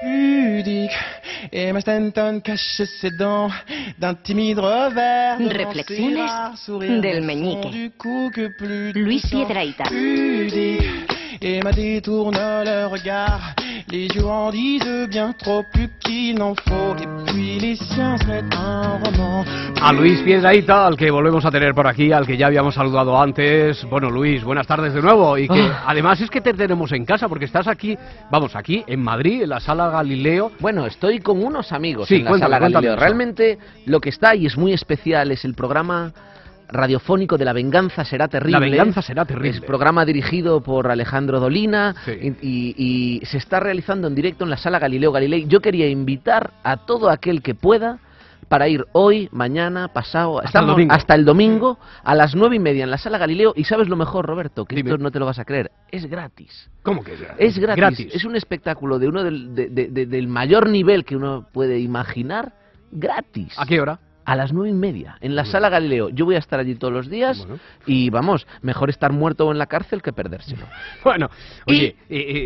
pudique. Emma Stanton cache ses dents d'un timide revers. Reflexiones del meñique. du coup que plus Luis. Piedrahita. Pudique. Emma détourne le regard. Les yeux en disent bien trop plus qu'il n'en faut. Et puis les siens un roman. A Luis Piedraíta, al que volvemos a tener por aquí, al que ya habíamos saludado antes. Bueno, Luis, buenas tardes de nuevo. Y que Ah. además es que te tenemos en casa, porque estás aquí, vamos, aquí en Madrid, en la sala Galileo. Bueno, estoy con unos amigos Sí, en la cuéntame, sala Galileo. Realmente lo que está y es muy especial es el programa radiofónico de La Venganza Será Terrible. La venganza será terrible. Es programa dirigido por Alejandro Dolina Sí. y, y- y se está realizando en directo en la sala Galileo Galilei. Yo quería invitar a todo aquel que pueda para ir hoy, mañana, pasado, Hasta el estamos hasta el domingo a las nueve y media en la sala Galileo. Y sabes lo mejor, Roberto, que Dime. esto no te lo vas a creer, es gratis. ¿Cómo que es gratis? Es gratis. Es un espectáculo de uno del, de- de- de- del mayor nivel que uno puede imaginar. Gratis. ¿A qué hora? A las nueve y media, en la sala Galileo. Yo voy a estar allí todos los días Bueno. y vamos, mejor estar muerto en la cárcel que perdérselo. Bueno, Y, oye, eh,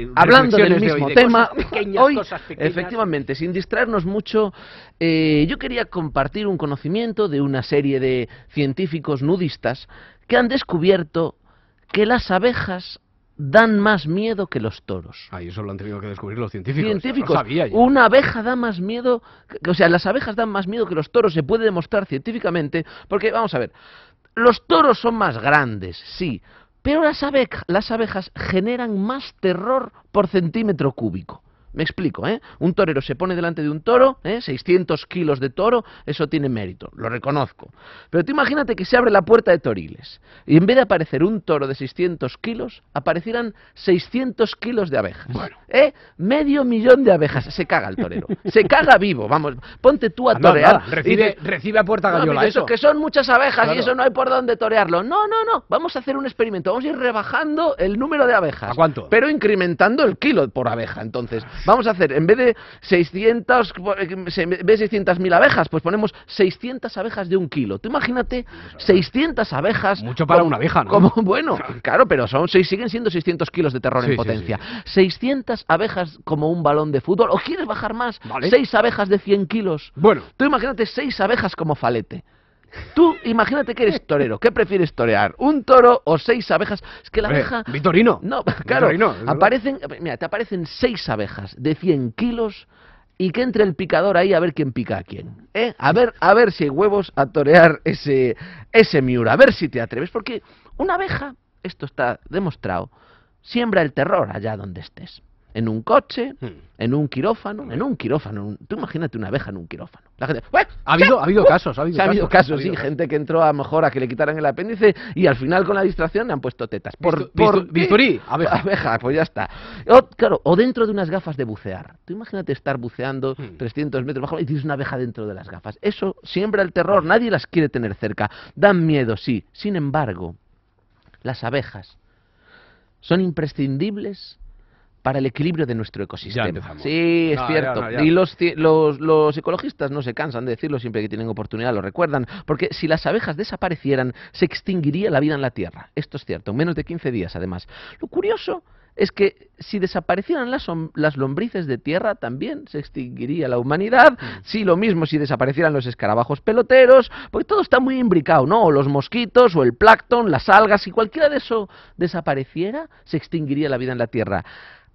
eh, Hablando del de mismo hoy, de tema, cosas pequeñas, hoy, cosas pequeñas. efectivamente, sin distraernos mucho, eh, yo quería compartir un conocimiento de una serie de científicos nudistas que han descubierto que las abejas dan más miedo que los toros. Ay, eso lo han tenido que descubrir los científicos. científicos. Lo sabía yo. Una abeja da más miedo, que- o sea, las abejas dan más miedo que los toros, se puede demostrar científicamente, porque vamos a ver, los toros son más grandes, sí, pero las, abeja- las abejas generan más terror por centímetro cúbico. Me explico, ¿eh? Un torero se pone delante de un toro, ¿eh? 600 kilos de toro, eso tiene mérito, lo reconozco. Pero tú imagínate que se abre la puerta de Toriles y en vez de aparecer un toro de 600 kilos, aparecieran 600 kilos de abejas. Bueno. ¿Eh? Medio millón de abejas. Se caga el torero. Se caga vivo, vamos. Ponte tú a torear. anda, recibe, y dices, recibe a puerta "No, gallola mira, eso. que son muchas abejas Claro. y eso no hay por dónde torearlo. No, no, no. Vamos a hacer un experimento. Vamos a ir rebajando el número de abejas. ¿A cuánto? Pero incrementando el kilo por abeja. Entonces, vamos a hacer, en vez de 600, en vez de 600.000 abejas, pues ponemos 600 abejas de un kilo. Tú imagínate 600 abejas. Mucho para como- una abeja, ¿no? Como, bueno, claro, pero son seis, siguen siendo 600 kilos de terror Sí, en sí, potencia. 600 abejas como un balón de fútbol. ¿O quieres bajar más? Vale. 6 abejas de 100 kilos. Bueno, Tú imagínate seis abejas como falete. Tú imagínate que eres torero. ¿Qué prefieres torear? ¿Un toro o seis abejas? Es que la hombre, abeja... Vitorino. No, claro. Vitorino, aparecen, mira, te aparecen seis abejas de 100 kilos y que entre el picador ahí a ver quién pica a quién. ¿eh? A ver, a ver si hay huevos a torear ese, ese miura. A ver si te atreves. Porque una abeja, esto está demostrado, siembra el terror allá donde estés. En un coche, Hmm. en un quirófano, en un quirófano. en un- Tú imagínate una abeja en un quirófano. La gente, "¡Ué! Ha habido, ha habido casos, ha habido ha habido casos, ha sí, gente que entró a lo mejor a que le quitaran el apéndice y al final con la distracción le han puesto tetas. Bistu- bistu- qué? bisturí, abeja. Abeja, pues ya está. O, claro, o dentro de unas gafas de bucear. Tú imagínate estar buceando Hmm. 300 metros bajo y tienes una abeja dentro de las gafas. Eso siembra el terror, nadie las quiere tener cerca. Dan miedo, sí. Sin embargo, las abejas son imprescindibles para el equilibrio de nuestro ecosistema. Sí, es No, ya, cierto. no, ya. Y los, los, los ecologistas no se cansan de decirlo siempre que tienen oportunidad, lo recuerdan, porque si las abejas desaparecieran, se extinguiría la vida en la Tierra. Esto es cierto, en menos de 15 días además. Lo curioso es que si desaparecieran las, las lombrices de tierra, también se extinguiría la humanidad. Sí, lo mismo si desaparecieran los escarabajos peloteros, porque todo está muy imbricado, ¿no? O los mosquitos, o el plancton, las algas, si cualquiera de eso desapareciera, se extinguiría la vida en la Tierra.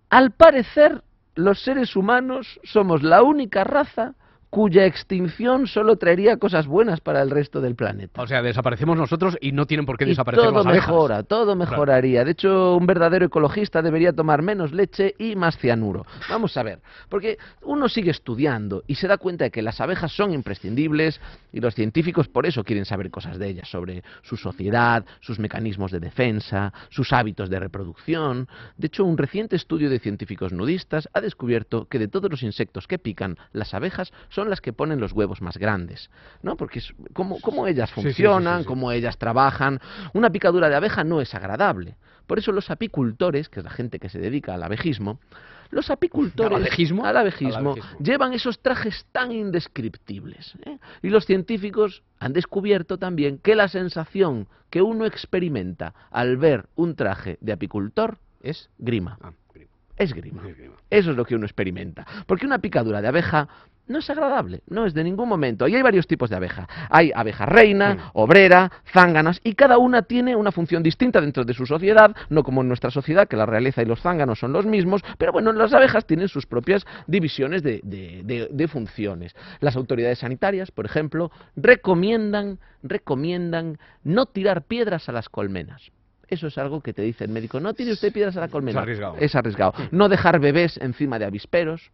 Al parecer, los seres humanos somos la única raza cuya extinción solo traería cosas buenas para el resto del planeta. O sea, desaparecemos nosotros y no tienen por qué Y desaparecer todo las abejas. mejora, todo mejoraría. De hecho, un verdadero ecologista debería tomar menos leche y más cianuro. Vamos a ver, porque uno sigue estudiando y se da cuenta de que las abejas son imprescindibles y los científicos por eso quieren saber cosas de ellas, sobre su sociedad, sus mecanismos de defensa, sus hábitos de reproducción. De hecho, un reciente estudio de científicos nudistas ha descubierto que de todos los insectos que pican, las abejas son las que ponen los huevos más grandes, ¿no? Porque es cómo, cómo ellas Sí, sí, sí, funcionan, sí, sí. cómo ellas trabajan. Una picadura de abeja no es agradable. Por eso los apicultores, que es la gente que se dedica al abejismo, los apicultores ¿Al abejismo? al abejismo, Al abejismo. llevan esos trajes tan indescriptibles. ¿eh? Y los científicos han descubierto también que la sensación que uno experimenta al ver un traje de apicultor es grima. Ah, primo. esgrima. Eso es lo que uno experimenta. Porque una picadura de abeja no es agradable, no es de ningún momento. Y hay varios tipos de abeja. Hay abeja reina, obrera, zánganas, y cada una tiene una función distinta dentro de su sociedad, no como en nuestra sociedad, que la realeza y los zánganos son los mismos, pero bueno, las abejas tienen sus propias divisiones de, de- de- de funciones. Las autoridades sanitarias, por ejemplo, recomiendan, recomiendan no tirar piedras a las colmenas. Eso es algo que te dice el médico. No tire usted piedras a la colmena. arriesgado. Es arriesgado. No dejar bebés encima de avisperos.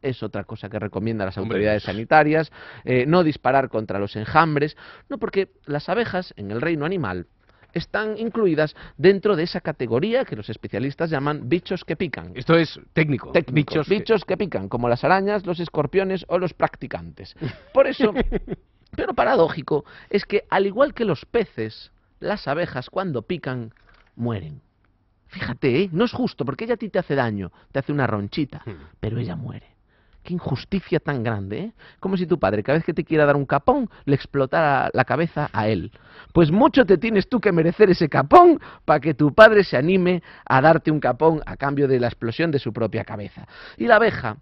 Es otra cosa que recomiendan las autoridades sanitarias. Eh, no disparar contra los enjambres. No, porque las abejas en el reino animal están incluidas dentro de esa categoría que los especialistas llaman bichos que pican. Esto es técnico. Bichos que- bichos que pican, como las arañas, los escorpiones o los practicantes. Por eso, pero paradójico, es que al igual que los peces, las abejas cuando pican mueren. Fíjate, ¿eh? no es justo, porque ella a ti te hace daño, te hace una ronchita, Hmm. pero ella muere. Qué injusticia tan grande, ¿eh? Como si tu padre, cada vez que te quiera dar un capón, le explotara la cabeza a él. Pues mucho te tienes tú que merecer ese capón para que tu padre se anime a darte un capón a cambio de la explosión de su propia cabeza. Y la abeja,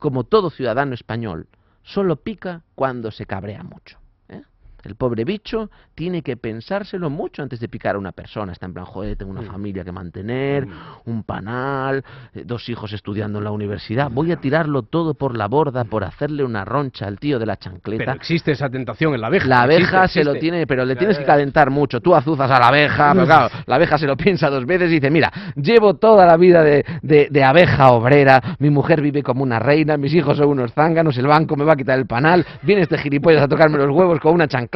como todo ciudadano español, solo pica cuando se cabrea mucho. El pobre bicho tiene que pensárselo mucho antes de picar a una persona. Está en plan, joder, tengo una Mm. familia que mantener, Mm. un panal, eh, dos hijos estudiando en la universidad. Voy a tirarlo todo por la borda por hacerle una roncha al tío de la chancleta. Pero existe esa tentación en la abeja. La abeja existe, se lo tiene, pero le tienes que calentar mucho. Tú azuzas a la abeja, pero claro, la abeja se lo piensa dos veces y dice, mira, llevo toda la vida de, de- de abeja obrera, mi mujer vive como una reina, mis hijos son unos zánganos, el banco me va a quitar el panal, viene este gilipollas a tocarme los huevos con una chancleta,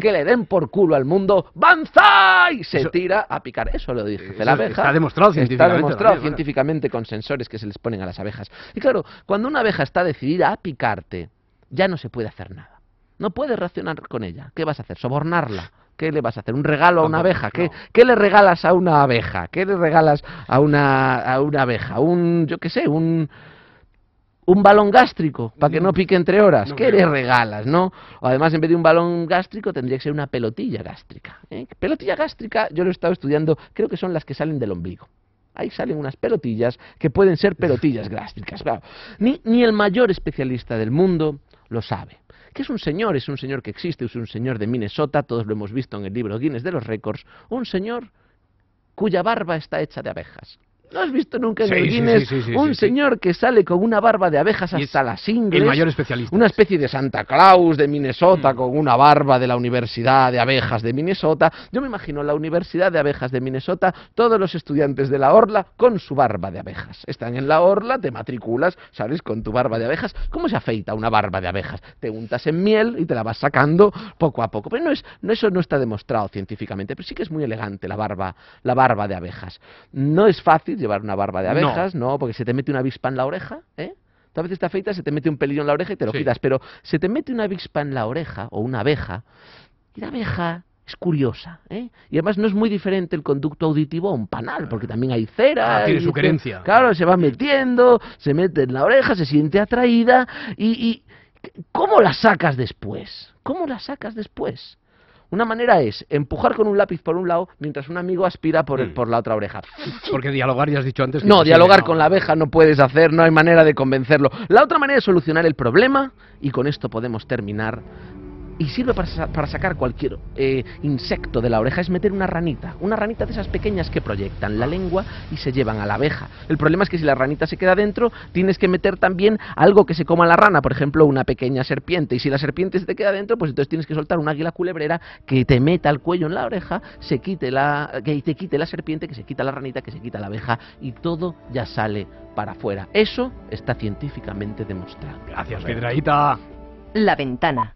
que le den por culo al mundo, ¡banzai! Se Eso- tira a picar. Eso lo Eso la abeja. está demostrado Está científicamente demostrado también, claro. científicamente con sensores que se les ponen a las abejas. Y claro, cuando una abeja está decidida a picarte, ya no se puede hacer nada. No puedes reaccionar con ella. ¿Qué vas a hacer? ¿Sobornarla? ¿Qué le vas a hacer? ¿Un regalo a una abeja? ¿Qué, qué le regalas a una abeja? ¿Qué le regalas a una, a una abeja? Un, yo qué sé, un, un balón gástrico para que no pique entre horas. No ¿Qué creo. le regalas, no? O además, en vez de un balón gástrico, tendría que ser una pelotilla gástrica. ¿eh? Pelotilla gástrica, yo lo he estado estudiando, creo que son las que salen del ombligo. Ahí salen unas pelotillas que pueden ser pelotillas gástricas. Claro. Ni, ni el mayor especialista del mundo lo sabe. Que es un señor, es un señor que existe, es un señor de Minnesota, todos lo hemos visto en el libro Guinness de los récords, un señor cuya barba está hecha de abejas. ¿No has visto nunca en Sí, el Guinness sí, sí, sí, un señor que sale con una barba de abejas hasta las ingles? El mayor especialista. Una especie de Santa Claus de Minnesota Mm. con una barba de la Universidad de Abejas de Minnesota. Yo me imagino la Universidad de Abejas de Minnesota, todos los estudiantes de la orla con su barba de abejas. Están en la orla, te matriculas, sales con tu barba de abejas. ¿Cómo se afeita una barba de abejas? Te untas en miel y te la vas sacando poco a poco. Pero no es, no, eso no está demostrado científicamente, pero sí que es muy elegante la barba, la barba de abejas. No es fácil llevar una barba de abejas, no, porque se te mete una avispa en la oreja, ¿eh? Tú a veces te afeitas, se te mete un pelillo en la oreja y te lo Sí. quitas, pero se te mete una avispa en la oreja o una abeja y la abeja es curiosa, ¿eh? Y además no es muy diferente el conducto auditivo a un panal, porque también hay cera. Ah, tiene su querencia. Claro, se va metiendo, se mete en la oreja, se siente atraída y, y ¿cómo la sacas después? ¿Cómo la sacas después? Una manera es empujar con un lápiz por un lado mientras un amigo aspira por, el- Mm. por la otra oreja. Porque dialogar ya has dicho antes. que No, dialogar con la abeja no puedes hacer, no hay manera de convencerlo. La otra manera es solucionar el problema, y con esto podemos terminar, y sirve para, sa- para sacar cualquier eh, insecto de la oreja, es meter una ranita, una ranita de esas pequeñas que proyectan la lengua y se llevan a la abeja. El problema es que si la ranita se queda dentro, tienes que meter también algo que se coma la rana, por ejemplo, una pequeña serpiente, y si la serpiente se te queda dentro, pues entonces tienes que soltar un águila culebrera que te meta el cuello en la oreja, se quite la, que te quite la serpiente, que se quita la ranita, que se quita la abeja, y todo ya sale para afuera. Eso está científicamente demostrado. Gracias, Piedraíta. La ventana